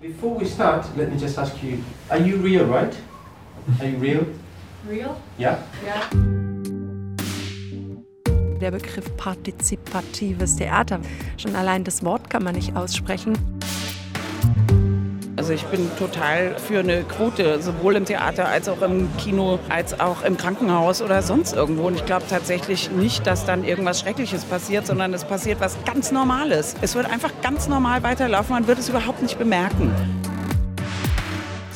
Before we start, let me just ask you, are you real, right? Are you real? Real? Yeah? Ja. Der Begriff partizipatives Theater, schon allein das Wort kann man nicht aussprechen. Also ich bin total für eine Quote, sowohl im Theater als auch im Kino, als auch im Krankenhaus oder sonst irgendwo. Und ich glaube tatsächlich nicht, dass dann irgendwas Schreckliches passiert, sondern es passiert was ganz Normales. Es wird einfach ganz normal weiterlaufen, man wird es überhaupt nicht bemerken.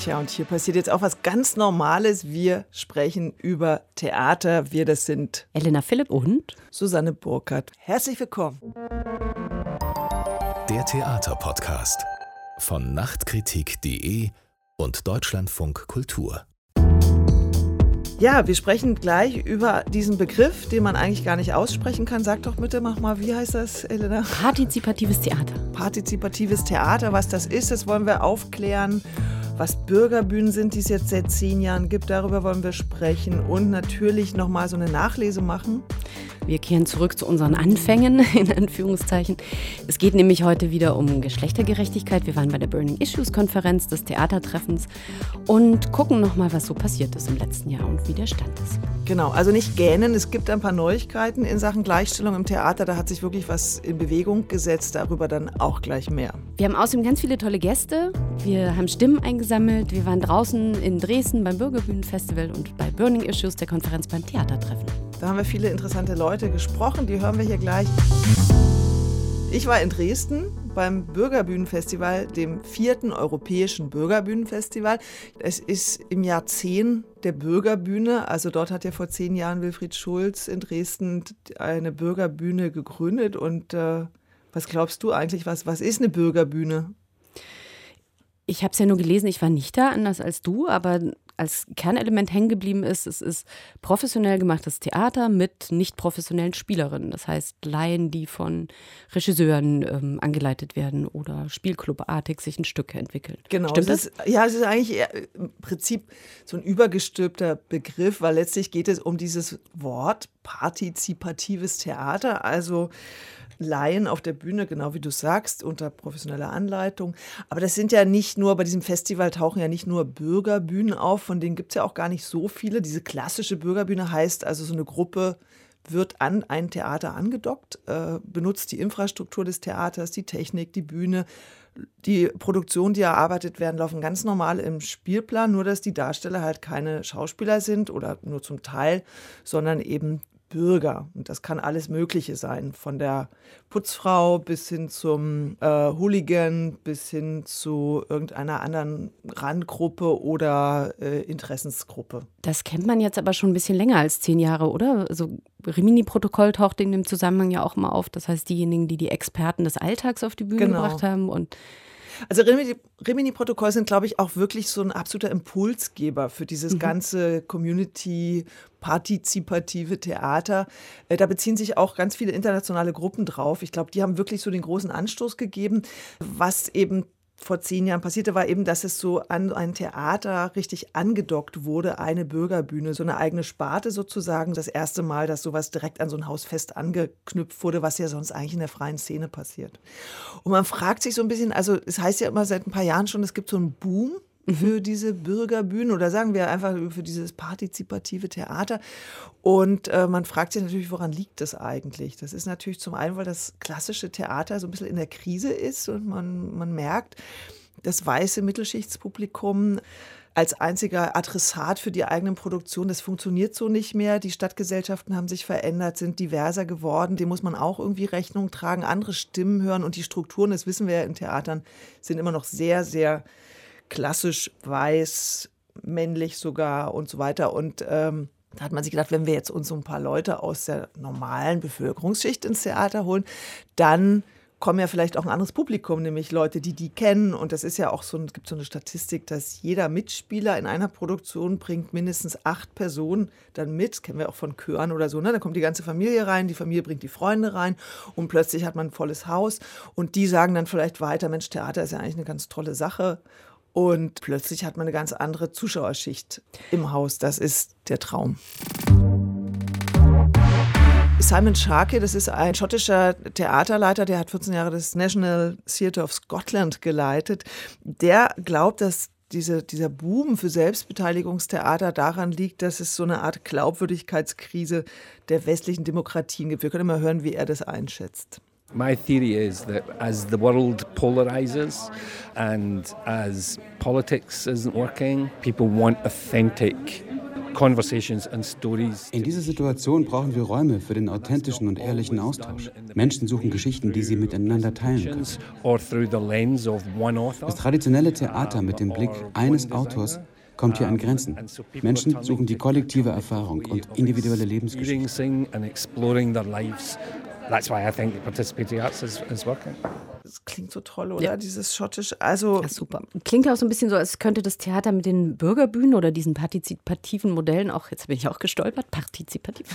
Tja, und hier passiert jetzt auch was ganz Normales. Wir sprechen über Theater. Wir, das sind Elena Philipp und Susanne Burkhardt. Herzlich willkommen. Der Theaterpodcast von Nachtkritik.de und Deutschlandfunk Kultur. Ja, wir sprechen gleich über diesen Begriff, den man eigentlich gar nicht aussprechen kann. Sag doch bitte, mach mal, wie heißt das, Elena? partizipatives Theater. Partizipatives Theater, was das ist, das wollen wir aufklären. Was Bürgerbühnen sind, die es jetzt seit zehn Jahren gibt, darüber wollen wir sprechen. Und natürlich nochmal so eine Nachlese machen. Wir kehren zurück zu unseren Anfängen, in Anführungszeichen. Es geht nämlich heute wieder um Geschlechtergerechtigkeit. Wir waren bei der Burning Issues Konferenz des Theatertreffens und gucken nochmal, was so passiert ist im letzten Jahr und wie der Stand ist. Genau, also nicht gähnen. Es gibt ein paar Neuigkeiten in Sachen Gleichstellung im Theater. Da hat sich wirklich was in Bewegung gesetzt. Darüber dann auch gleich mehr. Wir haben außerdem ganz viele tolle Gäste. Wir haben Stimmen eingesammelt. Wir waren draußen in Dresden beim Bürgerbühnenfestival und bei Burning Issues der Konferenz beim Theatertreffen. Da haben wir viele interessante Leute gesprochen. Die hören wir hier gleich. Ich war in Dresden beim Bürgerbühnenfestival, dem vierten europäischen Bürgerbühnenfestival. Es ist im Jahr 10 der Bürgerbühne. Also dort hat ja vor zehn Jahren Wilfried Schulz in Dresden eine Bürgerbühne gegründet. Und äh, was glaubst du eigentlich, was, was ist eine Bürgerbühne? Ich habe es ja nur gelesen, ich war nicht da, anders als du, aber als Kernelement hängen geblieben ist, es ist professionell gemachtes Theater mit nicht professionellen Spielerinnen. Das heißt Laien, die von Regisseuren ähm, angeleitet werden oder Spielclubartig sich ein Stück entwickeln. Genau. Stimmt es ist, ja, es ist eigentlich eher, im Prinzip so ein übergestülpter Begriff, weil letztlich geht es um dieses Wort partizipatives Theater, also Laien auf der Bühne, genau wie du sagst, unter professioneller Anleitung. Aber das sind ja nicht nur, bei diesem Festival tauchen ja nicht nur Bürgerbühnen auf, von denen gibt es ja auch gar nicht so viele. Diese klassische Bürgerbühne heißt also, so eine Gruppe wird an ein Theater angedockt, äh, benutzt die Infrastruktur des Theaters, die Technik, die Bühne. Die Produktionen, die erarbeitet werden, laufen ganz normal im Spielplan, nur dass die Darsteller halt keine Schauspieler sind oder nur zum Teil, sondern eben Bürger. Und das kann alles Mögliche sein, von der Putzfrau bis hin zum äh, Hooligan, bis hin zu irgendeiner anderen Randgruppe oder äh, Interessensgruppe. Das kennt man jetzt aber schon ein bisschen länger als zehn Jahre, oder? Also Rimini-Protokoll taucht in dem Zusammenhang ja auch mal auf. Das heißt, diejenigen, die die Experten des Alltags auf die Bühne Genau. gebracht haben und Also Rimini- Rimini-Protokoll sind, glaube ich, auch wirklich so ein absoluter Impulsgeber für dieses ganze Community-partizipative Theater. Äh, Da beziehen sich auch ganz viele internationale Gruppen drauf. Ich glaube, die haben wirklich so den großen Anstoß gegeben. Was eben vor zehn Jahren passierte, war eben, dass es so an ein Theater richtig angedockt wurde, eine Bürgerbühne, so eine eigene Sparte sozusagen. Das erste Mal, dass sowas direkt an so ein Haus fest angeknüpft wurde, was ja sonst eigentlich in der freien Szene passiert. Und man fragt sich so ein bisschen, also es heißt ja immer seit ein paar Jahren schon, es gibt so einen Boom für diese Bürgerbühnen oder sagen wir einfach für dieses partizipative Theater. Und äh, man fragt sich natürlich, woran liegt das eigentlich? Das ist natürlich zum einen, weil das klassische Theater so ein bisschen in der Krise ist und man, man merkt, das weiße Mittelschichtspublikum als einziger Adressat für die eigenen Produktionen, das funktioniert so nicht mehr. Die Stadtgesellschaften haben sich verändert, sind diverser geworden. Dem muss man auch irgendwie Rechnung tragen, andere Stimmen hören und die Strukturen, das wissen wir ja in Theatern, sind immer noch sehr, sehr klassisch weiß, männlich sogar und so weiter. Und ähm, da hat man sich gedacht, wenn wir jetzt uns so ein paar Leute aus der normalen Bevölkerungsschicht ins Theater holen, dann kommen ja vielleicht auch ein anderes Publikum, nämlich Leute, die die kennen. Und das ist ja auch so, es gibt so eine Statistik, dass jeder Mitspieler in einer Produktion bringt mindestens acht Personen dann mit. Kennen wir auch von Chören oder so. Ne? Da kommt die ganze Familie rein, die Familie bringt die Freunde rein und plötzlich hat man ein volles Haus. Und die sagen dann vielleicht weiter, Mensch, Theater ist ja eigentlich eine ganz tolle Sache. Und plötzlich hat man eine ganz andere Zuschauerschicht im Haus. Das ist der Traum. Simon Sharkey, das ist ein schottischer Theaterleiter, der hat 14 Jahre das National Theatre of Scotland geleitet. Der glaubt, dass diese, dieser Boom für Selbstbeteiligungstheater daran liegt, dass es so eine Art Glaubwürdigkeitskrise der westlichen Demokratien gibt. Wir können mal hören, wie er das einschätzt. My theory is that as the world polarizes and as politics isn't working, people want authentic in dieser Situation brauchen wir Räume für den authentischen und ehrlichen Austausch. Menschen suchen Geschichten, die sie miteinander teilen können. Das traditionelle Theater mit dem Blick eines Autors kommt hier an Grenzen. Menschen suchen die kollektive Erfahrung und individuelle Lebensgeschichte. That's why I think participating arts is, is working. Das klingt so toll, oder? Ja. Dieses schottisch. Also ja, super. Klingt auch so ein bisschen so, als könnte das Theater mit den Bürgerbühnen oder diesen partizipativen Modellen auch, jetzt bin ich auch gestolpert, partizipativ,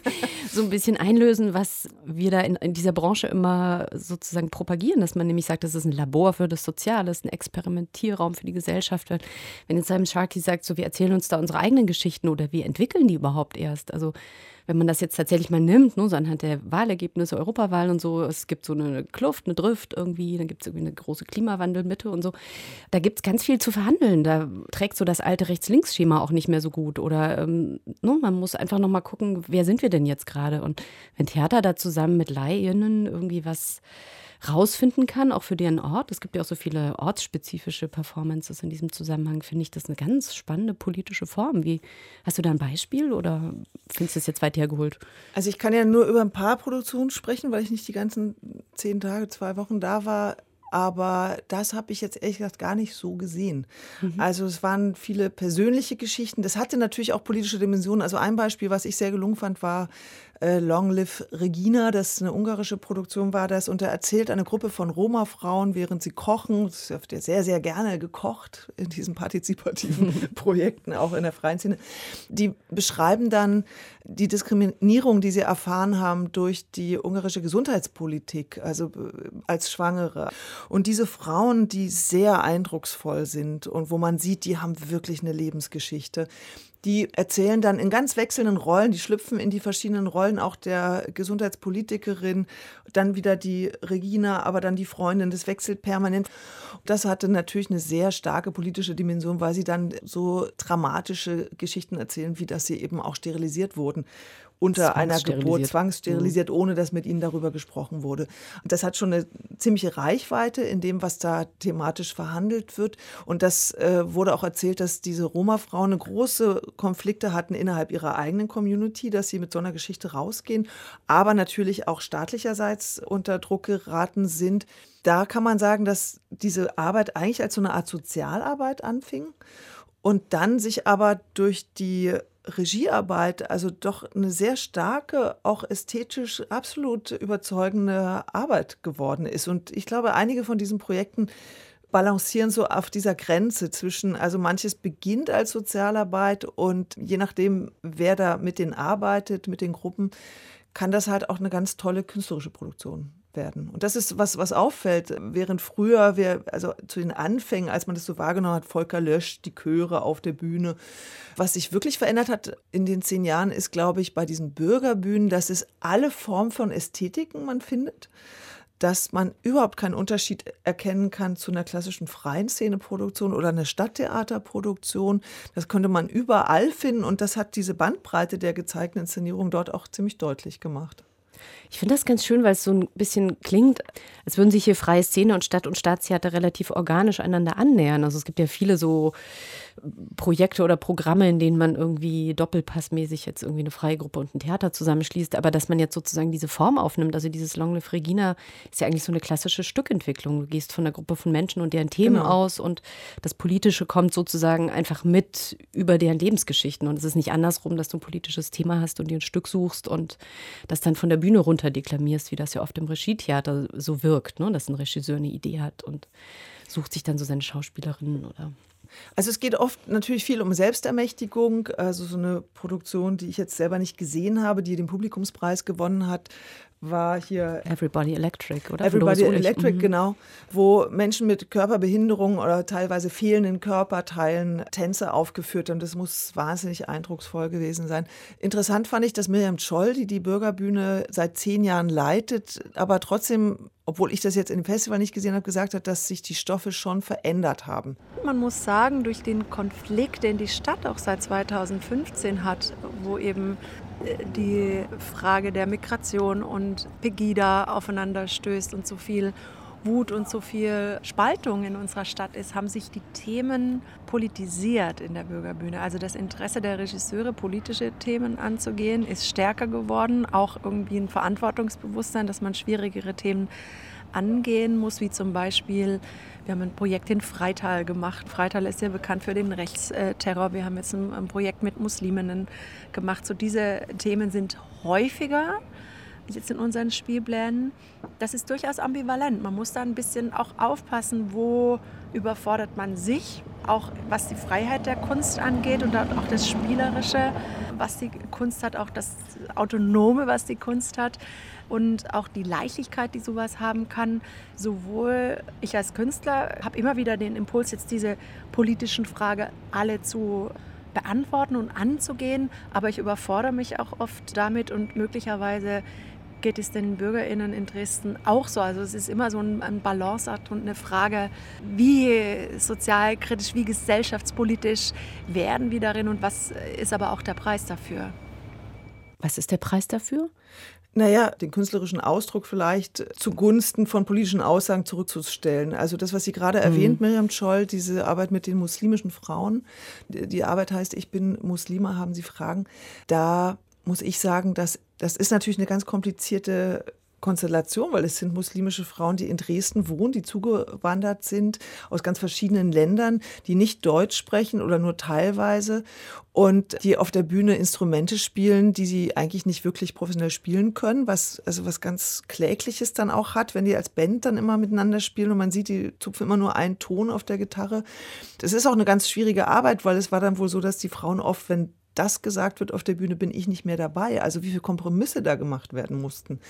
so ein bisschen einlösen, was wir da in, in, dieser Branche immer sozusagen propagieren, dass man nämlich sagt, das ist ein Labor für das Soziale, ein Experimentierraum für die Gesellschaft. Wenn jetzt Simon Sharkey sagt, so wir erzählen uns da unsere eigenen Geschichten oder wir entwickeln die überhaupt erst. Also wenn man das jetzt tatsächlich mal nimmt, ne, so anhand der Wahlergebnisse, Europawahlen und so, es gibt so eine Kluft, eine Drift irgendwie, dann gibt es irgendwie eine große Klimawandelmitte und so. Da gibt es ganz viel zu verhandeln. Da trägt so das alte Rechts-Links-Schema auch nicht mehr so gut. Oder ähm, ne, man muss einfach nochmal gucken, wer sind wir denn jetzt gerade? Und wenn Theater da zusammen mit Laien irgendwie was rausfinden kann, auch für deren Ort. Es gibt ja auch so viele ortsspezifische Performances in diesem Zusammenhang, finde ich das eine ganz spannende politische Form. Wie, hast du da ein Beispiel oder findest du es jetzt weit hergeholt? Also ich kann ja nur über ein paar Produktionen sprechen, weil ich nicht die ganzen zehn Tage, zwei Wochen da war. Aber das habe ich jetzt ehrlich gesagt gar nicht so gesehen. Mhm. Also es waren viele persönliche Geschichten. Das hatte natürlich auch politische Dimensionen. Also ein Beispiel, was ich sehr gelungen fand, war äh, Long Live Regina, das eine ungarische Produktion war das. Und da erzählt eine Gruppe von Roma-Frauen, während sie kochen, das wird ja sehr, sehr gerne gekocht in diesen partizipativen Projekten, auch in der freien Szene, die beschreiben dann die Diskriminierung, die sie erfahren haben durch die ungarische Gesundheitspolitik, also äh, als Schwangere. Und diese Frauen, die sehr eindrucksvoll sind und wo man sieht, die haben wirklich eine Lebensgeschichte die erzählen dann in ganz wechselnden Rollen, die schlüpfen in die verschiedenen Rollen auch der Gesundheitspolitikerin, dann wieder die Regina, aber dann die Freundin, das wechselt permanent. Das hatte natürlich eine sehr starke politische Dimension, weil sie dann so dramatische Geschichten erzählen, wie dass sie eben auch sterilisiert wurden unter einer Geburt zwangssterilisiert, mhm. ohne dass mit ihnen darüber gesprochen wurde. Und das hat schon eine ziemliche Reichweite in dem, was da thematisch verhandelt wird. Und das äh, wurde auch erzählt, dass diese Roma-Frauen große Konflikte hatten innerhalb ihrer eigenen Community, dass sie mit so einer Geschichte rausgehen, aber natürlich auch staatlicherseits unter Druck geraten sind. Da kann man sagen, dass diese Arbeit eigentlich als so eine Art Sozialarbeit anfing und dann sich aber durch die Regiearbeit, also doch eine sehr starke, auch ästhetisch absolut überzeugende Arbeit geworden ist. Und ich glaube, einige von diesen Projekten balancieren so auf dieser Grenze zwischen, also manches beginnt als Sozialarbeit und je nachdem, wer da mit denen arbeitet, mit den Gruppen, kann das halt auch eine ganz tolle künstlerische Produktion werden. Und das ist was, was auffällt, während früher wir, also zu den Anfängen, als man das so wahrgenommen hat, Volker löscht die Chöre auf der Bühne. Was sich wirklich verändert hat in den zehn Jahren, ist, glaube ich, bei diesen Bürgerbühnen, dass es alle Formen von Ästhetiken man findet dass man überhaupt keinen Unterschied erkennen kann zu einer klassischen freien Szeneproduktion oder einer Stadttheaterproduktion. Das könnte man überall finden und das hat diese Bandbreite der gezeigten Inszenierung dort auch ziemlich deutlich gemacht. Ich finde das ganz schön, weil es so ein bisschen klingt, als würden sich hier freie Szene und Stadt- und Staatstheater relativ organisch einander annähern. Also es gibt ja viele so Projekte oder Programme, in denen man irgendwie doppelpassmäßig jetzt irgendwie eine freie Gruppe und ein Theater zusammenschließt, aber dass man jetzt sozusagen diese Form aufnimmt, also dieses Long Live Regina ist ja eigentlich so eine klassische Stückentwicklung. Du gehst von einer Gruppe von Menschen und deren Themen genau. aus und das Politische kommt sozusagen einfach mit über deren Lebensgeschichten und es ist nicht andersrum, dass du ein politisches Thema hast und dir ein Stück suchst und das dann von der Bühne runter deklamierst, wie das ja oft im Regietheater so wirkt, ne? dass ein Regisseur eine Idee hat und sucht sich dann so seine Schauspielerinnen oder Also es geht oft natürlich viel um Selbstermächtigung, also so eine Produktion, die ich jetzt selber nicht gesehen habe, die den Publikumspreis gewonnen hat, war hier Everybody Electric, oder? Everybody Electric, mhm. genau, wo Menschen mit Körperbehinderung oder teilweise fehlenden Körperteilen Tänze aufgeführt haben. Das muss wahnsinnig eindrucksvoll gewesen sein. Interessant fand ich, dass Miriam Scholl, die die Bürgerbühne seit zehn Jahren leitet, aber trotzdem obwohl ich das jetzt in dem Festival nicht gesehen habe, gesagt hat, dass sich die Stoffe schon verändert haben. Man muss sagen, durch den Konflikt, den die Stadt auch seit 2015 hat, wo eben die Frage der Migration und Pegida aufeinander stößt und so viel Wut und so viel Spaltung in unserer Stadt ist, haben sich die Themen politisiert in der Bürgerbühne. Also das Interesse der Regisseure, politische Themen anzugehen, ist stärker geworden. Auch irgendwie ein Verantwortungsbewusstsein, dass man schwierigere Themen angehen muss, wie zum Beispiel, wir haben ein Projekt in Freital gemacht. Freital ist ja bekannt für den Rechtsterror. Wir haben jetzt ein, Projekt mit Musliminnen gemacht. So diese Themen sind häufiger jetzt in unseren Spielplänen. Das ist durchaus ambivalent. Man muss da ein bisschen auch aufpassen, wo überfordert man sich, auch was die Freiheit der Kunst angeht und auch das Spielerische, was die Kunst hat, auch das Autonome, was die Kunst hat und auch die Leichtigkeit, die sowas haben kann. Sowohl ich als Künstler habe immer wieder den Impuls, jetzt diese politischen Fragen alle zu beantworten und anzugehen, aber ich überfordere mich auch oft damit und möglicherweise geht es den BürgerInnen in Dresden auch so. Also es ist immer so ein, Balanceakt und eine Frage, wie sozialkritisch, wie gesellschaftspolitisch werden wir darin und was ist aber auch der Preis dafür? Was ist der Preis dafür? Naja, den künstlerischen Ausdruck vielleicht zugunsten von politischen Aussagen zurückzustellen. Also das, was Sie gerade mhm. erwähnt, Miriam Scholl, diese Arbeit mit den muslimischen Frauen, die Arbeit heißt, ich bin Muslima, haben Sie Fragen. Da muss ich sagen, dass das ist natürlich eine ganz komplizierte Konstellation, weil es sind muslimische Frauen, die in Dresden wohnen, die zugewandert sind aus ganz verschiedenen Ländern, die nicht Deutsch sprechen oder nur teilweise und die auf der Bühne Instrumente spielen, die sie eigentlich nicht wirklich professionell spielen können, was also was ganz klägliches dann auch hat, wenn die als Band dann immer miteinander spielen und man sieht, die zupfen immer nur einen Ton auf der Gitarre. Das ist auch eine ganz schwierige Arbeit, weil es war dann wohl so, dass die Frauen oft, wenn das gesagt wird auf der Bühne, bin ich nicht mehr dabei. Also wie viele Kompromisse da gemacht werden mussten,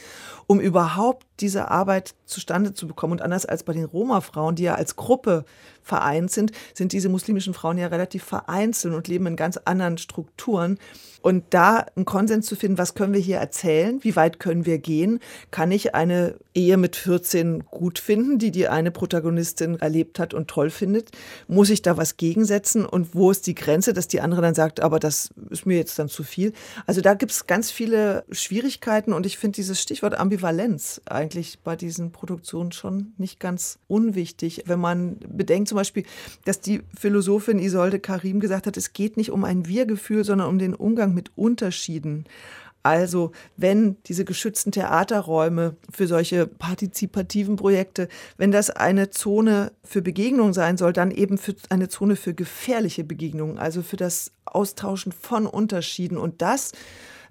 um überhaupt diese Arbeit zustande zu bekommen. Und anders als bei den Roma-Frauen, die ja als Gruppe vereint sind, sind diese muslimischen Frauen ja relativ vereinzelt und leben in ganz anderen Strukturen. Und da einen Konsens zu finden, was können wir hier erzählen, wie weit können wir gehen, kann ich eine Ehe mit 14 gut finden, die die eine Protagonistin erlebt hat und toll findet, muss ich da was gegensetzen und wo ist die Grenze, dass die andere dann sagt, aber das ist mir jetzt dann zu viel. Also da gibt es ganz viele Schwierigkeiten und ich finde dieses Stichwort Ambivalenz eigentlich bei diesen Produktionen schon nicht ganz unwichtig, wenn man bedenkt zum Beispiel, dass die Philosophin Isolde Karim gesagt hat, es geht nicht um ein Wir-Gefühl, sondern um den Umgang mit Unterschieden. Also wenn diese geschützten Theaterräume für solche partizipativen Projekte, wenn das eine Zone für Begegnung sein soll, dann eben für eine Zone für gefährliche Begegnungen, also für das Austauschen von Unterschieden. Und das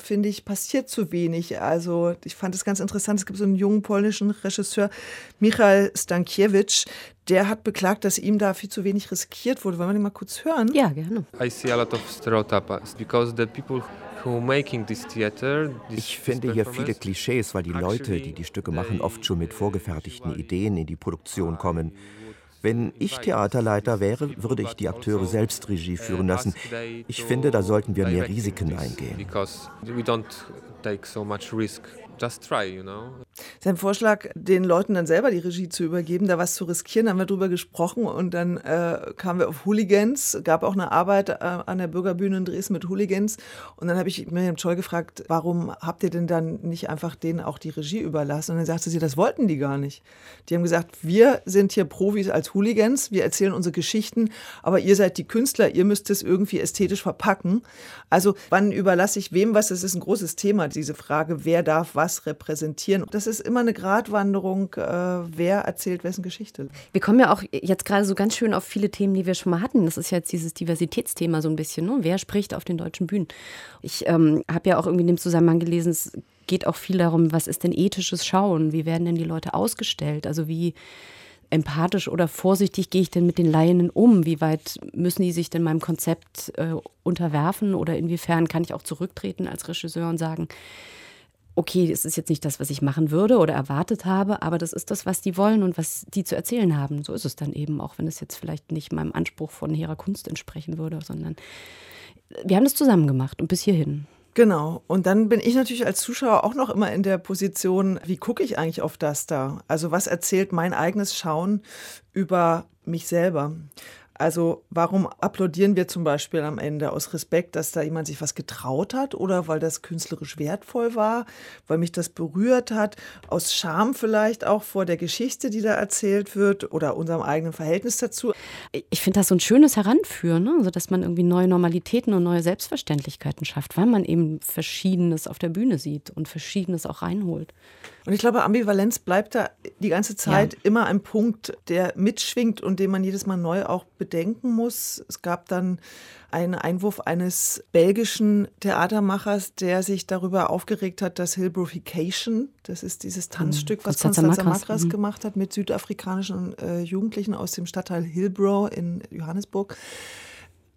finde ich, passiert zu wenig. Also ich fand es ganz interessant. Es gibt so einen jungen polnischen Regisseur, Michal Stankiewicz, der hat beklagt, dass ihm da viel zu wenig riskiert wurde. Wollen wir den mal kurz hören? Ja, gerne. I see a lot of stereotypes because the people ich finde hier viele Klischees, weil die Leute, die die Stücke machen, oft schon mit vorgefertigten Ideen in die Produktion kommen. Wenn ich Theaterleiter wäre, würde ich die Akteure selbst Regie führen lassen. Ich finde, da sollten wir mehr Risiken eingehen. Just try, you know. Sein Vorschlag, den Leuten dann selber die Regie zu übergeben, da was zu riskieren, haben wir drüber gesprochen und dann äh, kamen wir auf Hooligans, gab auch eine Arbeit äh, an der Bürgerbühne in Dresden mit Hooligans und dann habe ich Miriam Scholl gefragt, warum habt ihr denn dann nicht einfach denen auch die Regie überlassen? Und dann sagte sie, das wollten die gar nicht. Die haben gesagt, wir sind hier Profis als Hooligans, wir erzählen unsere Geschichten, aber ihr seid die Künstler, ihr müsst es irgendwie ästhetisch verpacken. Also wann überlasse ich wem was? Das ist ein großes Thema, diese Frage, wer darf was was repräsentieren. Das ist immer eine Gratwanderung, äh, wer erzählt wessen Geschichte. Wir kommen ja auch jetzt gerade so ganz schön auf viele Themen, die wir schon mal hatten. Das ist jetzt dieses Diversitätsthema so ein bisschen. Ne? Wer spricht auf den deutschen Bühnen? Ich ähm, habe ja auch irgendwie in dem Zusammenhang gelesen, es geht auch viel darum, was ist denn ethisches Schauen? Wie werden denn die Leute ausgestellt? Also wie empathisch oder vorsichtig gehe ich denn mit den Laien um? Wie weit müssen die sich denn meinem Konzept äh, unterwerfen oder inwiefern kann ich auch zurücktreten als Regisseur und sagen, okay, es ist jetzt nicht das, was ich machen würde oder erwartet habe, aber das ist das, was die wollen und was die zu erzählen haben. So ist es dann eben, auch wenn es jetzt vielleicht nicht meinem Anspruch von hehrer Kunst entsprechen würde, sondern wir haben das zusammen gemacht und bis hierhin. Genau. Und dann bin ich natürlich als Zuschauer auch noch immer in der Position, wie gucke ich eigentlich auf das da? Also was erzählt mein eigenes Schauen über mich selber? Also warum applaudieren wir zum Beispiel am Ende aus Respekt, dass da jemand sich was getraut hat oder weil das künstlerisch wertvoll war, weil mich das berührt hat, aus Scham vielleicht auch vor der Geschichte, die da erzählt wird oder unserem eigenen Verhältnis dazu. Ich finde das so ein schönes Heranführen, ne? also dass man irgendwie neue Normalitäten und neue Selbstverständlichkeiten schafft, weil man eben Verschiedenes auf der Bühne sieht und Verschiedenes auch reinholt. Und ich glaube, Ambivalenz bleibt da die ganze Zeit ja. immer ein Punkt, der mitschwingt und den man jedes Mal neu auch bedenken muss. Es gab dann einen Einwurf eines belgischen Theatermachers, der sich darüber aufgeregt hat, dass Hillbrofication, das ist dieses Tanzstück, was Konstanze Makras mhm. gemacht hat mit südafrikanischen äh, Jugendlichen aus dem Stadtteil Hillbrow in Johannesburg,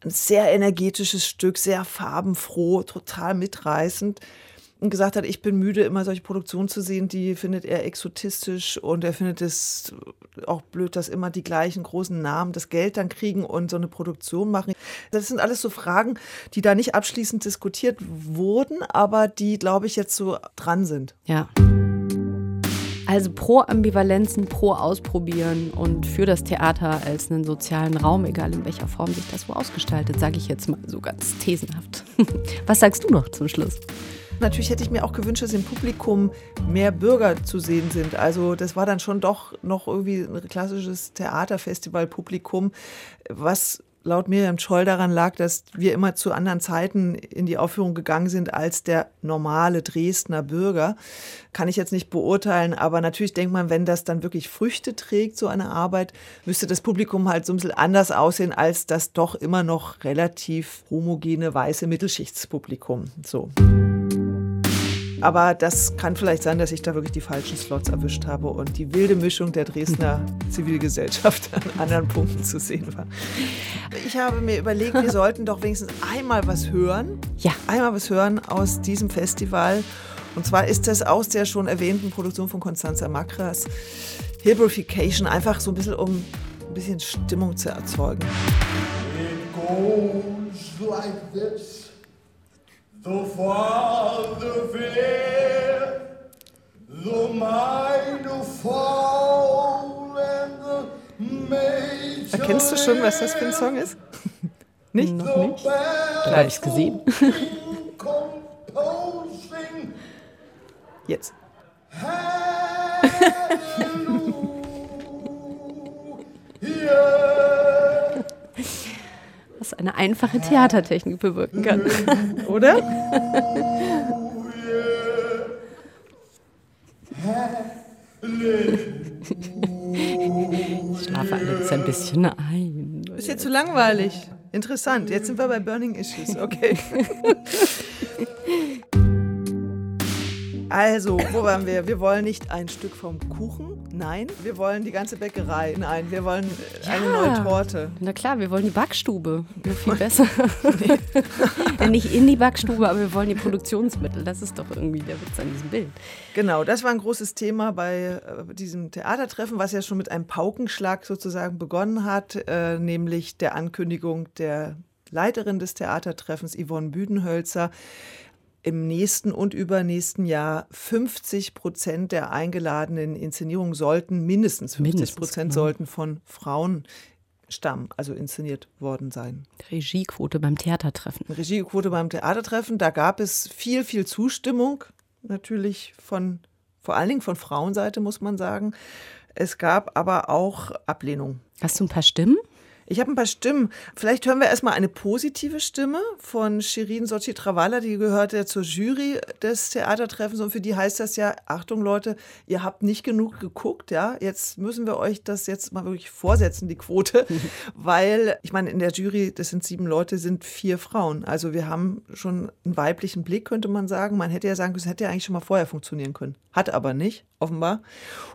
ein sehr energetisches Stück, sehr farbenfroh, total mitreißend und gesagt hat, ich bin müde, immer solche Produktionen zu sehen, die findet er exotistisch und er findet es auch blöd, dass immer die gleichen großen Namen das Geld dann kriegen und so eine Produktion machen. Das sind alles so Fragen, die da nicht abschließend diskutiert wurden, aber die, glaube ich, jetzt so dran sind. Ja. Also pro Ambivalenzen, pro Ausprobieren und für das Theater als einen sozialen Raum, egal in welcher Form sich das wo ausgestaltet, sage ich jetzt mal so ganz thesenhaft. Was sagst du noch zum Schluss? Natürlich hätte ich mir auch gewünscht, dass im Publikum mehr Bürger zu sehen sind. Also das war dann schon doch noch irgendwie ein klassisches Theaterfestival-Publikum, was laut Miriam Scholl daran lag, dass wir immer zu anderen Zeiten in die Aufführung gegangen sind als der normale Dresdner Bürger. Kann ich jetzt nicht beurteilen, aber natürlich denkt man, wenn das dann wirklich Früchte trägt, so eine Arbeit, müsste das Publikum halt so ein bisschen anders aussehen als das doch immer noch relativ homogene weiße Mittelschichtspublikum. So. Aber das kann vielleicht sein, dass ich da wirklich die falschen Slots erwischt habe und die wilde Mischung der Dresdner Zivilgesellschaft an anderen Punkten zu sehen war. Ich habe mir überlegt, wir sollten doch wenigstens einmal was hören. Ja. Einmal was hören aus diesem Festival. Und zwar ist das aus der schon erwähnten Produktion von Constanza Makras Hillburification, einfach so ein bisschen, um ein bisschen Stimmung zu erzeugen. It goes like this. The Father fair, the minor fall and the Erkennst du schon, was das für ein Song ist? nicht? Noch nicht. Da habe ich es gesehen. Jetzt. was eine einfache Theatertechnik bewirken kann. Oder? Ich schlafe alles ein bisschen ein. Ist jetzt zu langweilig. Interessant. Jetzt sind wir bei Burning Issues. Okay. Also, wo waren wir? Wir wollen nicht ein Stück vom Kuchen, nein. Wir wollen die ganze Bäckerei, nein. Wir wollen ja. eine neue Torte. Na klar, wir wollen die Backstube. Nur viel besser. nicht in die Backstube, aber wir wollen die Produktionsmittel. Das ist doch irgendwie der Witz an diesem Bild. Genau, das war ein großes Thema bei äh, diesem Theatertreffen, was ja schon mit einem Paukenschlag sozusagen begonnen hat, äh, nämlich der Ankündigung der Leiterin des Theatertreffens, Yvonne Büdenhölzer, im nächsten und übernächsten Jahr 50 Prozent der eingeladenen Inszenierungen sollten, mindestens 50 Prozent genau. sollten von Frauen stammen, also inszeniert worden sein. Regiequote beim Theatertreffen. Regiequote beim Theatertreffen, da gab es viel, viel Zustimmung, natürlich von, vor allen Dingen von Frauenseite, muss man sagen. Es gab aber auch Ablehnung. Hast du ein paar Stimmen? Ich habe ein paar Stimmen. Vielleicht hören wir erstmal eine positive Stimme von Shirin Sochi Travala, die gehört ja zur Jury des Theatertreffens und für die heißt das ja, Achtung Leute, ihr habt nicht genug geguckt, ja, jetzt müssen wir euch das jetzt mal wirklich vorsetzen, die Quote, weil ich meine, in der Jury, das sind sieben Leute, sind vier Frauen. Also wir haben schon einen weiblichen Blick, könnte man sagen. Man hätte ja sagen können, es hätte ja eigentlich schon mal vorher funktionieren können. Hat aber nicht, offenbar.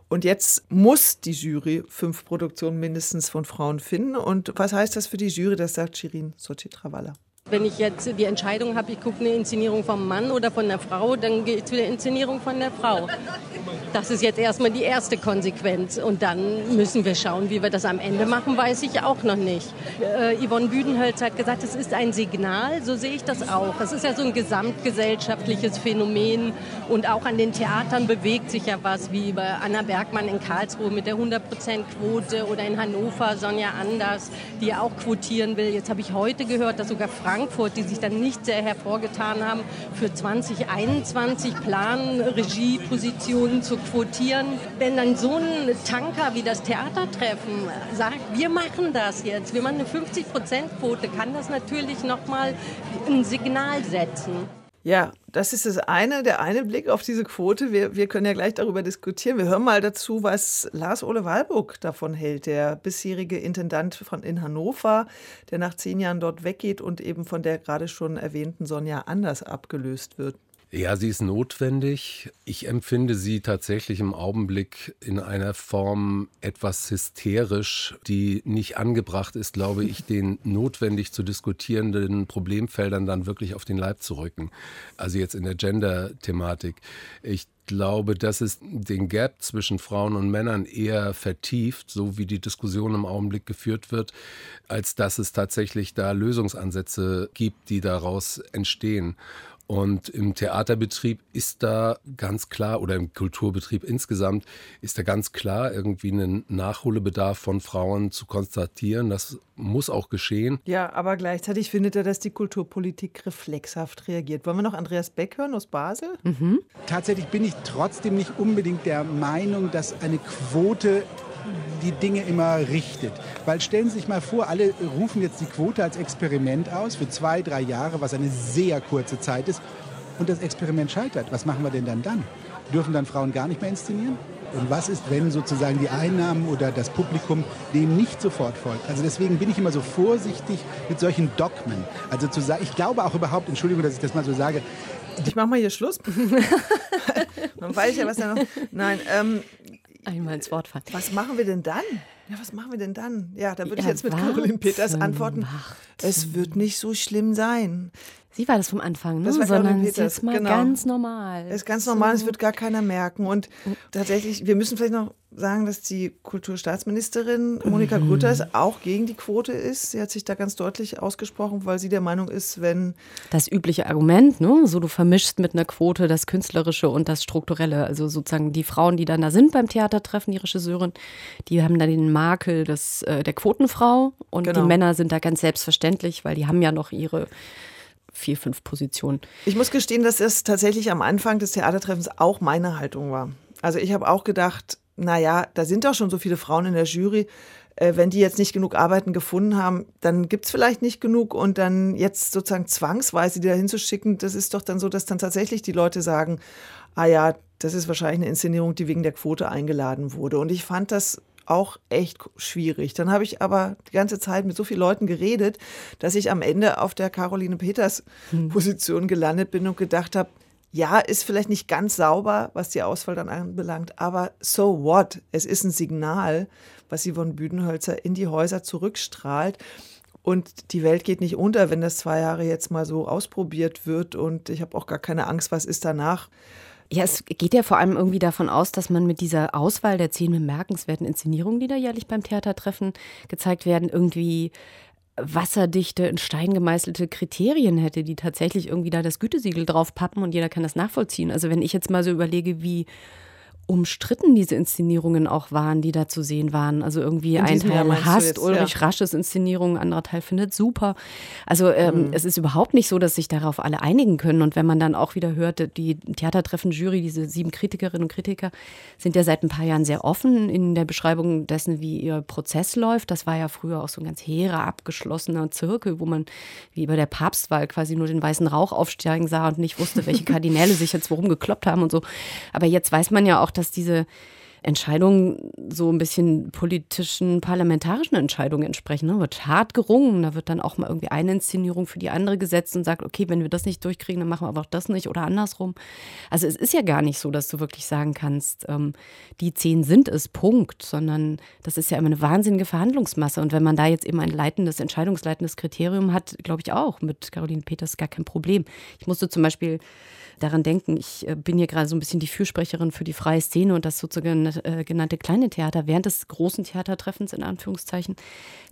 Und jetzt muss die Jury fünf Produktionen mindestens von Frauen finden. Und was heißt das für die Jury? Das sagt Shirin Sochi Travala. Wenn ich jetzt die Entscheidung habe, ich gucke eine Inszenierung vom Mann oder von der Frau, dann gehe ich zu der Inszenierung von der Frau. Das ist jetzt erstmal die erste Konsequenz. Und dann müssen wir schauen, wie wir das am Ende machen, weiß ich auch noch nicht. Äh, Yvonne Büdenhölz hat gesagt, es ist ein Signal, so sehe ich das auch. Es ist ja so ein gesamtgesellschaftliches Phänomen und auch an den Theatern bewegt sich ja was, wie bei Anna Bergmann in Karlsruhe mit der 100%-Quote oder in Hannover Sonja Anders, die auch quotieren will. Jetzt habe ich heute gehört, dass sogar Frankreich Frankfurt, die sich dann nicht sehr hervorgetan haben, für 2021 planen, Regiepositionen zu quotieren. Wenn dann so ein Tanker wie das Theatertreffen sagt, wir machen das jetzt, wir machen eine 50-Prozent-Quote, kann das natürlich nochmal ein Signal setzen. Ja, das ist das eine, der eine Blick auf diese Quote. Wir, wir können ja gleich darüber diskutieren. Wir hören mal dazu, was Lars-Ole Walburg davon hält, der bisherige Intendant von in Hannover, der nach zehn Jahren dort weggeht und eben von der gerade schon erwähnten Sonja Anders abgelöst wird. Ja, sie ist notwendig. Ich empfinde sie tatsächlich im Augenblick in einer Form etwas hysterisch, die nicht angebracht ist, glaube ich, den notwendig zu diskutierenden Problemfeldern dann wirklich auf den Leib zu rücken. Also jetzt in der Gender-Thematik. Ich glaube, dass es den Gap zwischen Frauen und Männern eher vertieft, so wie die Diskussion im Augenblick geführt wird, als dass es tatsächlich da Lösungsansätze gibt, die daraus entstehen. Und im Theaterbetrieb ist da ganz klar, oder im Kulturbetrieb insgesamt, ist da ganz klar irgendwie ein Nachholbedarf von Frauen zu konstatieren. Das muss auch geschehen. Ja, aber gleichzeitig findet er, dass die Kulturpolitik reflexhaft reagiert. Wollen wir noch Andreas Beck hören aus Basel? Mhm. Tatsächlich bin ich trotzdem nicht unbedingt der Meinung, dass eine Quote die Dinge immer richtet. Weil stellen Sie sich mal vor, alle rufen jetzt die Quote als Experiment aus für zwei, drei Jahre, was eine sehr kurze Zeit ist. Und das Experiment scheitert. Was machen wir denn dann dann? Dürfen dann Frauen gar nicht mehr inszenieren? Und was ist, wenn sozusagen die Einnahmen oder das Publikum dem nicht sofort folgt? Also deswegen bin ich immer so vorsichtig mit solchen Dogmen. Also zu sagen, ich glaube auch überhaupt, Entschuldigung, dass ich das mal so sage. Ich mache mal hier Schluss. Man weiß ja, was da noch. Nein, ähm, Einmal ins Wort fallen. Was machen wir denn dann? Ja, was machen wir denn dann? Ja, da würde ich jetzt mit Caroline Peters antworten. Warten. Es wird nicht so schlimm sein. Sie war das vom Anfang, ne? sondern es ist jetzt mal genau. ganz normal. Es ist ganz normal, so. es wird gar keiner merken. Und tatsächlich, wir müssen vielleicht noch sagen, dass die Kulturstaatsministerin Monika mhm. Grütters auch gegen die Quote ist. Sie hat sich da ganz deutlich ausgesprochen, weil sie der Meinung ist, wenn. Das übliche Argument, ne? So du vermischst mit einer Quote das Künstlerische und das Strukturelle. Also sozusagen die Frauen, die dann da sind beim Theatertreffen, die Regisseurin, die haben dann den Makel des, äh, der Quotenfrau und genau. die Männer sind da ganz selbstverständlich, weil die haben ja noch ihre vier, fünf Positionen. Ich muss gestehen, dass das tatsächlich am Anfang des Theatertreffens auch meine Haltung war. Also ich habe auch gedacht, naja, da sind doch schon so viele Frauen in der Jury. Äh, wenn die jetzt nicht genug Arbeiten gefunden haben, dann gibt es vielleicht nicht genug und dann jetzt sozusagen zwangsweise die da hinzuschicken, das ist doch dann so, dass dann tatsächlich die Leute sagen, ah ja, das ist wahrscheinlich eine Inszenierung, die wegen der Quote eingeladen wurde. Und ich fand das auch echt schwierig. Dann habe ich aber die ganze Zeit mit so vielen Leuten geredet, dass ich am Ende auf der Caroline Peters hm. Position gelandet bin und gedacht habe, ja, ist vielleicht nicht ganz sauber, was die Auswahl dann anbelangt, aber so what? Es ist ein Signal, was sie von Büdenhölzer in die Häuser zurückstrahlt. Und die Welt geht nicht unter, wenn das zwei Jahre jetzt mal so ausprobiert wird. Und ich habe auch gar keine Angst, was ist danach. Ja, es geht ja vor allem irgendwie davon aus, dass man mit dieser Auswahl der zehn bemerkenswerten Inszenierungen, die da jährlich beim Theatertreffen gezeigt werden, irgendwie wasserdichte, in Stein gemeißelte Kriterien hätte, die tatsächlich irgendwie da das Gütesiegel drauf pappen und jeder kann das nachvollziehen. Also wenn ich jetzt mal so überlege, wie umstritten diese Inszenierungen auch waren, die da zu sehen waren. Also irgendwie In ein Jahr Teil du hasst jetzt, Ulrich ja. Rasches Inszenierung, ein anderer Teil findet super. Also ähm, Mhm. es ist überhaupt nicht so, dass sich darauf alle einigen können. Und wenn man dann auch wieder hört, die Theatertreffen-Jury, diese sieben Kritikerinnen und Kritiker, sind ja seit ein paar Jahren sehr offen in der Beschreibung dessen, wie ihr Prozess läuft. Das war ja früher auch so ein ganz hehrer, abgeschlossener Zirkel, wo man wie bei der Papstwahl quasi nur den weißen Rauch aufsteigen sah und nicht wusste, welche Kardinäle sich jetzt worum gekloppt haben und so. Aber jetzt weiß man ja auch, dass diese Entscheidungen so ein bisschen politischen, parlamentarischen Entscheidungen entsprechen. Ne? Wird hart gerungen, da wird dann auch mal irgendwie eine Inszenierung für die andere gesetzt und sagt, okay, wenn wir das nicht durchkriegen, dann machen wir aber auch das nicht oder andersrum. Also es ist ja gar nicht so, dass du wirklich sagen kannst, ähm, die zehn sind es, Punkt, sondern das ist ja immer eine wahnsinnige Verhandlungsmasse. Und wenn man da jetzt eben ein leitendes, entscheidungsleitendes Kriterium hat, glaube ich auch, mit Caroline Peters gar kein Problem. Ich musste zum Beispiel daran denken, ich äh, bin hier gerade so ein bisschen die Fürsprecherin für die freie Szene und das sozusagen äh, genannte kleine Theater während des großen Theatertreffens in Anführungszeichen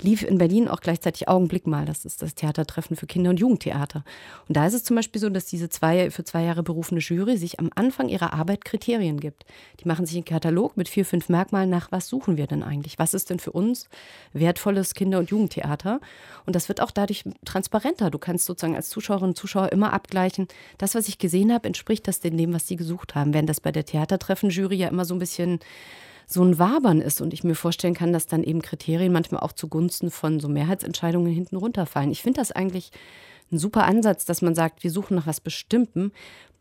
lief in Berlin auch gleichzeitig Augenblick mal. Das ist das Theatertreffen für Kinder- und Jugendtheater. Und da ist es zum Beispiel so, dass diese zwei, für zwei Jahre berufene Jury sich am Anfang ihrer Arbeit Kriterien gibt. Die machen sich einen Katalog mit vier, fünf Merkmalen nach, was suchen wir denn eigentlich? Was ist denn für uns wertvolles Kinder- und Jugendtheater? Und das wird auch dadurch transparenter. Du kannst sozusagen als Zuschauerin und Zuschauer immer abgleichen, das, was ich gesehen habe, entspricht das denn dem, was sie gesucht haben. Während das bei der Theatertreffen-Jury ja immer so ein bisschen so ein Wabern ist und ich mir vorstellen kann, dass dann eben Kriterien manchmal auch zugunsten von so Mehrheitsentscheidungen hinten runterfallen. Ich finde das eigentlich ein super Ansatz, dass man sagt, wir suchen nach was Bestimmtem.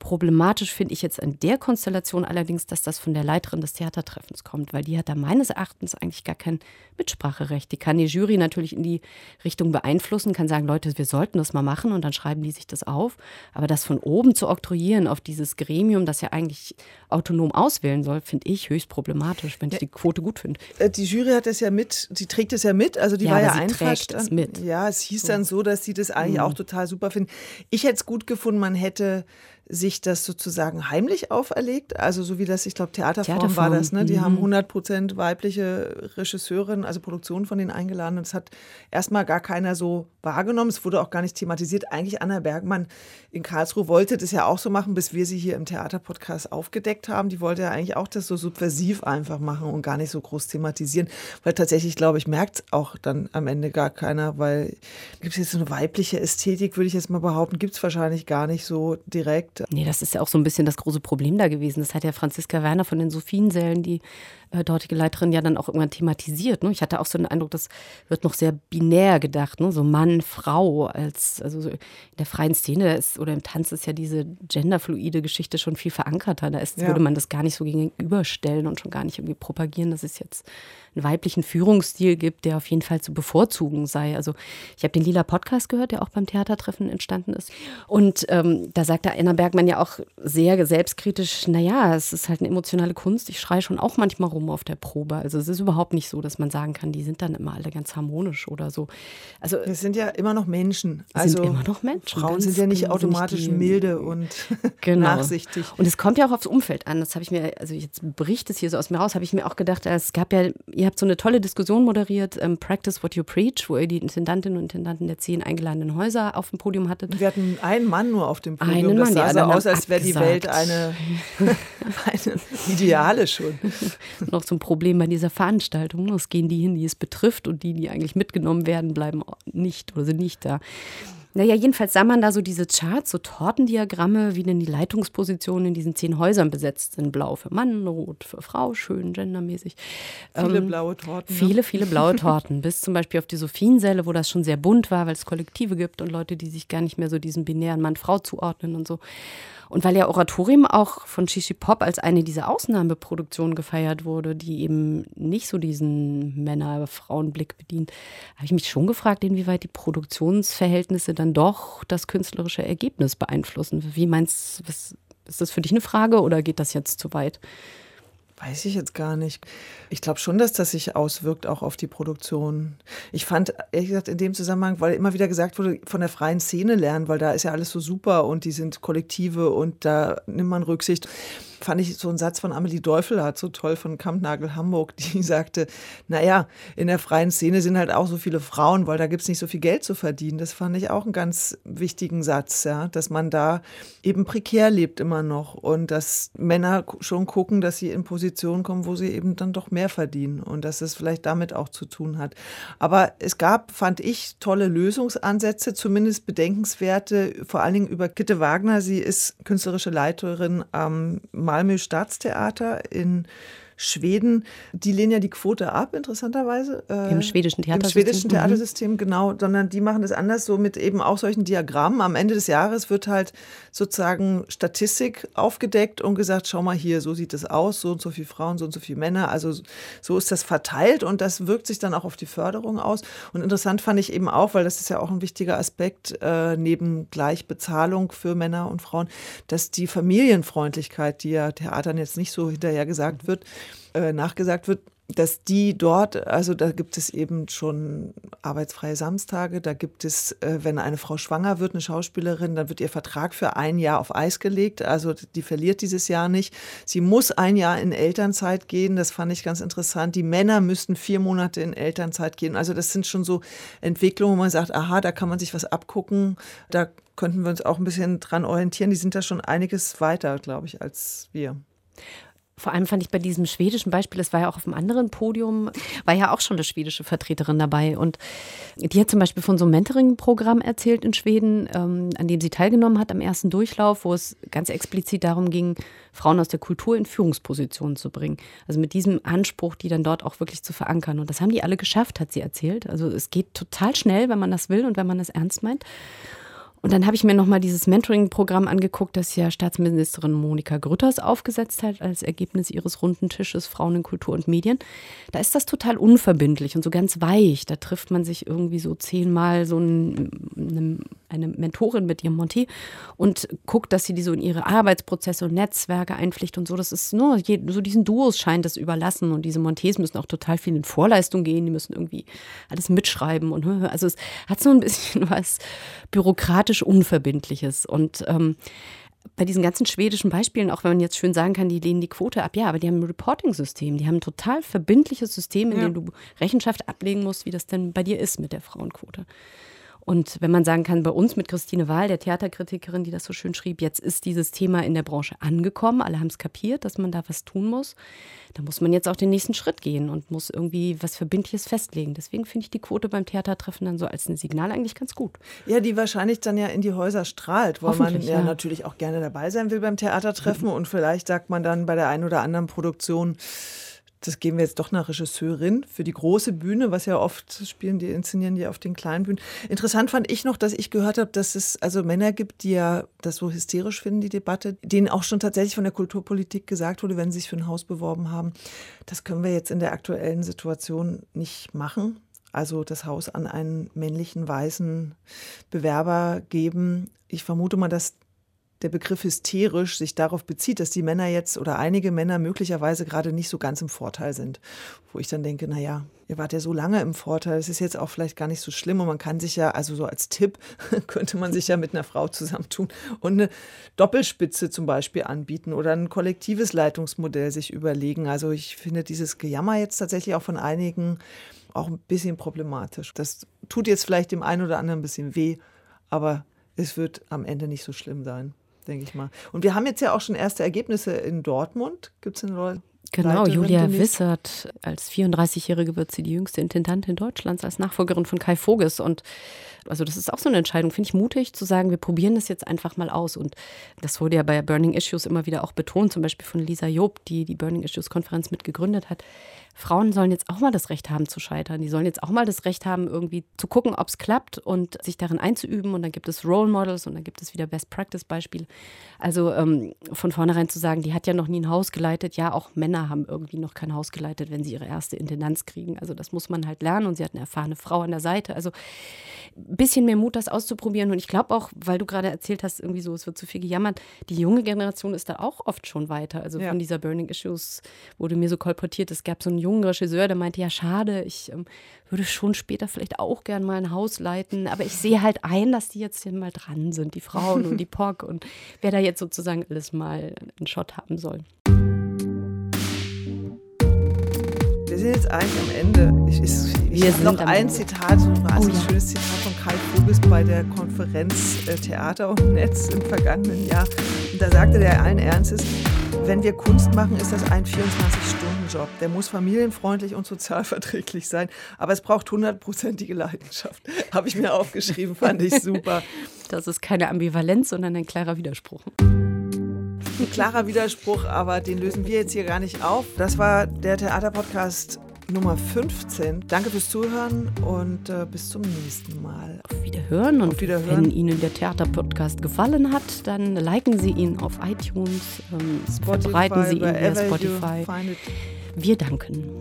Problematisch finde ich jetzt an der Konstellation allerdings, dass das von der Leiterin des Theatertreffens kommt, weil die hat da meines Erachtens eigentlich gar kein Mitspracherecht. Die kann die Jury natürlich in die Richtung beeinflussen, kann sagen, Leute, wir sollten das mal machen und dann schreiben die sich das auf. Aber das von oben zu oktroyieren auf dieses Gremium, das ja eigentlich autonom auswählen soll, finde ich höchst problematisch, wenn ich die Quote gut finde. Äh, Die Jury hat das ja mit, die trägt es ja mit, also die Ja, war ja sie einverstanden. mit. Ja, es hieß So. dann so, dass sie das eigentlich Mhm. auch total super finden. Ich hätte es gut gefunden, man hätte sich das sozusagen heimlich auferlegt, also so wie das, ich glaube, Theaterform, war Theaterform, das, ne? Die mhm. haben 100 Prozent weibliche Regisseurinnen, also Produktionen von denen eingeladen und es hat erstmal gar keiner so wahrgenommen, es wurde auch gar nicht thematisiert. Eigentlich Anna Bergmann in Karlsruhe wollte das ja auch so machen, bis wir sie hier im Theaterpodcast aufgedeckt haben. Die wollte ja eigentlich auch das so subversiv einfach machen und gar nicht so groß thematisieren, weil tatsächlich, glaube ich, merkt auch dann am Ende gar keiner, weil gibt es jetzt so eine weibliche Ästhetik, würde ich jetzt mal behaupten, gibt es wahrscheinlich gar nicht so direkt. Nee, das ist ja auch so ein bisschen das große Problem da gewesen. Das hat ja Franziska Werner von den Sophiensälen, die dortige Leiterin, ja dann auch irgendwann thematisiert. Ne? Ich hatte auch so den Eindruck, das wird noch sehr binär gedacht, ne? so Mann, Frau. Als, also so in der freien Szene ist, oder im Tanz ist ja diese genderfluide Geschichte schon viel verankerter. Da ist, Ja. würde man das gar nicht so gegenüberstellen und schon gar nicht irgendwie propagieren, dass es jetzt einen weiblichen Führungsstil gibt, der auf jeden Fall zu bevorzugen sei. Also ich habe den Lila Podcast gehört, der auch beim Theatertreffen entstanden ist. Und ähm, da sagte Anna Bergmann ja auch sehr selbstkritisch, naja, es ist halt eine emotionale Kunst. Ich schreie schon auch manchmal rum auf der Probe. Also es ist überhaupt nicht so, dass man sagen kann, die sind dann immer alle ganz harmonisch oder so. Also Es sind ja immer noch Menschen. Sind Also immer noch Menschen, Frauen sind ja nicht genau, sind nicht automatisch die- milde und Genau. nachsichtig. Und es kommt ja auch aufs Umfeld an. Das habe ich mir, also jetzt bricht es hier so aus mir raus, habe ich mir auch gedacht, es gab ja, ihr habt so eine tolle Diskussion moderiert, ähm, Practice What You Preach, wo ihr die Intendantinnen und Intendanten der zehn eingeladenen Häuser auf dem Podium hattet. Wir hatten einen Mann nur auf dem Podium. Einen das Mann, sah so anderen aus, als wäre die. Welt eine, eine Ideale schon. Noch so ein Problem bei dieser Veranstaltung. Es gehen die hin, die es betrifft und die, die eigentlich mitgenommen werden, bleiben nicht oder sind nicht da. Naja, jedenfalls sah man da so diese Charts, so Tortendiagramme, wie denn die Leitungspositionen in diesen zehn Häusern besetzt sind. Blau für Mann, rot für Frau, schön gendermäßig. Viele Ähm, blaue Torten. ne? Viele, viele blaue Torten. Bis zum Beispiel auf die Sophiensäle, wo das schon sehr bunt war, weil es Kollektive gibt und Leute, die sich gar nicht mehr so diesem binären Mann-Frau zuordnen und so. Und weil ja Oratorium auch von Shishi Pop als eine dieser Ausnahmeproduktionen gefeiert wurde, die eben nicht so diesen Männer-Frauen-Blick bedient, habe ich mich schon gefragt, inwieweit die Produktionsverhältnisse dann doch das künstlerische Ergebnis beeinflussen. Wie meinst du, ist das für dich eine Frage oder geht das jetzt zu weit? Weiß ich jetzt gar nicht. Ich glaube schon, dass das sich auswirkt auch auf die Produktion. Ich fand, ehrlich gesagt, in dem Zusammenhang, weil immer wieder gesagt wurde, von der freien Szene lernen, weil da ist ja alles so super und die sind Kollektive und da nimmt man Rücksicht. Fand ich so einen Satz von Amelie Deufelhardt so toll von Kampnagel Hamburg, die sagte, naja, in der freien Szene sind halt auch so viele Frauen, weil da gibt es nicht so viel Geld zu verdienen. Das fand ich auch einen ganz wichtigen Satz, ja, dass man da eben prekär lebt immer noch und dass Männer schon gucken, dass sie in Positionen kommen, wo sie eben dann doch mehr verdienen und dass es vielleicht damit auch zu tun hat. Aber es gab, fand ich, tolle Lösungsansätze, zumindest bedenkenswerte, vor allen Dingen über Kitte Wagner. Sie ist künstlerische Leiterin am Malmö Staatstheater in Schweden, die lehnen ja die Quote ab, interessanterweise. Äh, Im schwedischen Theatersystem. Im schwedischen mhm. Theatersystem, genau, sondern die machen das anders, so mit eben auch solchen Diagrammen. Am Ende des Jahres wird halt sozusagen Statistik aufgedeckt und gesagt, schau mal hier, so sieht es aus, so und so viele Frauen, so und so viele Männer. Also so ist das verteilt und das wirkt sich dann auch auf die Förderung aus. Und interessant fand ich eben auch, weil das ist ja auch ein wichtiger Aspekt äh, neben Gleichbezahlung für Männer und Frauen, dass die Familienfreundlichkeit, die ja Theatern jetzt nicht so hinterher gesagt wird, äh, nachgesagt wird, dass die dort, also da gibt es eben schon arbeitsfreie Samstage, da gibt es, äh, wenn eine Frau schwanger wird, eine Schauspielerin, dann wird ihr Vertrag für ein Jahr auf Eis gelegt, also die verliert dieses Jahr nicht. Sie muss ein Jahr in Elternzeit gehen, das fand ich ganz interessant. Die Männer müssten vier Monate in Elternzeit gehen. Also das sind schon so Entwicklungen, wo man sagt, aha, da kann man sich was abgucken, da könnten wir uns auch ein bisschen dran orientieren. Die sind da schon einiges weiter, glaube ich, als wir. Vor allem fand ich bei diesem schwedischen Beispiel, das war ja auch auf einem anderen Podium, war ja auch schon eine schwedische Vertreterin dabei. Und die hat zum Beispiel von so einem Mentoring-Programm erzählt in Schweden, ähm, an dem sie teilgenommen hat am ersten Durchlauf, wo es ganz explizit darum ging, Frauen aus der Kultur in Führungspositionen zu bringen. Also mit diesem Anspruch, die dann dort auch wirklich zu verankern. Und das haben die alle geschafft, hat sie erzählt. Also es geht total schnell, wenn man das will und wenn man das ernst meint. Und dann habe ich mir nochmal dieses Mentoring-Programm angeguckt, das ja Staatsministerin Monika Grütters aufgesetzt hat als Ergebnis ihres runden Tisches Frauen in Kultur und Medien. Da ist das total unverbindlich und so ganz weich. Da trifft man sich irgendwie so zehnmal so ein, eine, Mentorin mit ihrem Monté und guckt, dass sie die so in ihre Arbeitsprozesse und Netzwerke einpflicht und so. Das ist nur so diesen Duos scheint das überlassen und diese Montés müssen auch total viel in Vorleistung gehen. Die müssen irgendwie alles mitschreiben und also es hat so ein bisschen was bürokratisch politisch Unverbindliches. Und ähm, bei diesen ganzen schwedischen Beispielen, auch wenn man jetzt schön sagen kann, die lehnen die Quote ab, ja, aber die haben ein Reporting-System, die haben ein total verbindliches System, in ja. dem du Rechenschaft ablegen musst, wie das denn bei dir ist mit der Frauenquote. Und wenn man sagen kann, bei uns mit Christine Wahl, der Theaterkritikerin, die das so schön schrieb, jetzt ist dieses Thema in der Branche angekommen, alle haben es kapiert, dass man da was tun muss, dann muss man jetzt auch den nächsten Schritt gehen und muss irgendwie was Verbindliches festlegen. Deswegen finde ich die Quote beim Theatertreffen dann so als ein Signal eigentlich ganz gut. Ja, die wahrscheinlich dann ja in die Häuser strahlt, weil man ja, ja, natürlich auch gerne dabei sein will beim Theatertreffen mhm. und vielleicht sagt man dann bei der einen oder anderen Produktion, das geben wir jetzt doch nach Regisseurin für die große Bühne, was ja oft spielen, die inszenieren die auf den kleinen Bühnen. Interessant fand ich noch, dass ich gehört habe, dass es also Männer gibt, die ja das so hysterisch finden, die Debatte, denen auch schon tatsächlich von der Kulturpolitik gesagt wurde, wenn sie sich für ein Haus beworben haben, das können wir jetzt in der aktuellen Situation nicht machen. Also das Haus an einen männlichen, weißen Bewerber geben. Ich vermute mal, dass der Begriff hysterisch sich darauf bezieht, dass die Männer jetzt oder einige Männer möglicherweise gerade nicht so ganz im Vorteil sind. Wo ich dann denke, naja, ihr wart ja so lange im Vorteil, es ist jetzt auch vielleicht gar nicht so schlimm und man kann sich ja, also so als Tipp, könnte man sich ja mit einer Frau zusammentun und eine Doppelspitze zum Beispiel anbieten oder ein kollektives Leitungsmodell sich überlegen. Also ich finde dieses Gejammer jetzt tatsächlich auch von einigen auch ein bisschen problematisch. Das tut jetzt vielleicht dem einen oder anderen ein bisschen weh, aber es wird am Ende nicht so schlimm sein denke ich mal. Und wir haben jetzt ja auch schon erste Ergebnisse in Dortmund. Gibt es eine Leute? Genau, Julia Wissert, als 34-Jährige wird sie die jüngste Intendantin Deutschlands als Nachfolgerin von Kai Voges. Und also das ist auch so eine Entscheidung, finde ich mutig zu sagen, wir probieren das jetzt einfach mal aus. Und das wurde ja bei Burning Issues immer wieder auch betont, zum Beispiel von Lisa Job, die die Burning Issues Konferenz mitgegründet hat. Frauen sollen jetzt auch mal das Recht haben zu scheitern. Die sollen jetzt auch mal das Recht haben, irgendwie zu gucken, ob es klappt und sich darin einzuüben. Und dann gibt es Role Models und dann gibt es wieder Best Practice Beispiele. Also ähm, von vornherein zu sagen, die hat ja noch nie ein Haus geleitet. Ja, auch Männer haben irgendwie noch kein Haus geleitet, wenn sie ihre erste Intendanz kriegen. Also das muss man halt lernen. Und sie hat eine erfahrene Frau an der Seite. Also ein bisschen mehr Mut, das auszuprobieren. Und ich glaube auch, weil du gerade erzählt hast, irgendwie so, es wird zu viel gejammert. Die junge Generation ist da auch oft schon weiter. Also ja. von dieser Burning Issues wurde mir so kolportiert, es gab so einen jungen Regisseur, der meinte, ja, schade, ich ähm, würde schon später vielleicht auch gern mal ein Haus leiten, aber ich sehe halt ein, dass die jetzt hier mal dran sind, die Frauen und die POC und wer da jetzt sozusagen alles mal einen Shot haben soll. Wir sind jetzt eigentlich am Ende. Ich, ich, ich habe noch ein Zitat, so ein wahnsinnig oh, ja. schönes Zitat von Karl Vogels bei der Konferenz äh, Theater und Netz im vergangenen Jahr. Und da sagte der allen Ernstes, wenn wir Kunst machen, ist das ein 24-Stunden-Job. Der muss familienfreundlich und sozialverträglich sein, aber es braucht hundertprozentige Leidenschaft. Habe ich mir aufgeschrieben, fand ich super. Das ist keine Ambivalenz, sondern ein klarer Widerspruch ein klarer Widerspruch, aber den lösen wir jetzt hier gar nicht auf. Das war der Theaterpodcast Nummer 15. Danke fürs Zuhören und äh, bis zum nächsten Mal. Auf Wiederhören und auf Wiederhören. wenn Ihnen der Theaterpodcast gefallen hat, dann liken Sie ihn auf iTunes, ähm, Spotify, verbreiten Sie ihn via Spotify. Wir danken.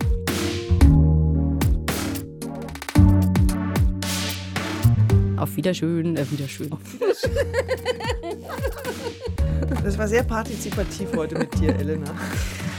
Auf Wiederschön, äh, Wiederschön. Auf Wiederschön. Das war sehr partizipativ heute mit dir, Elena.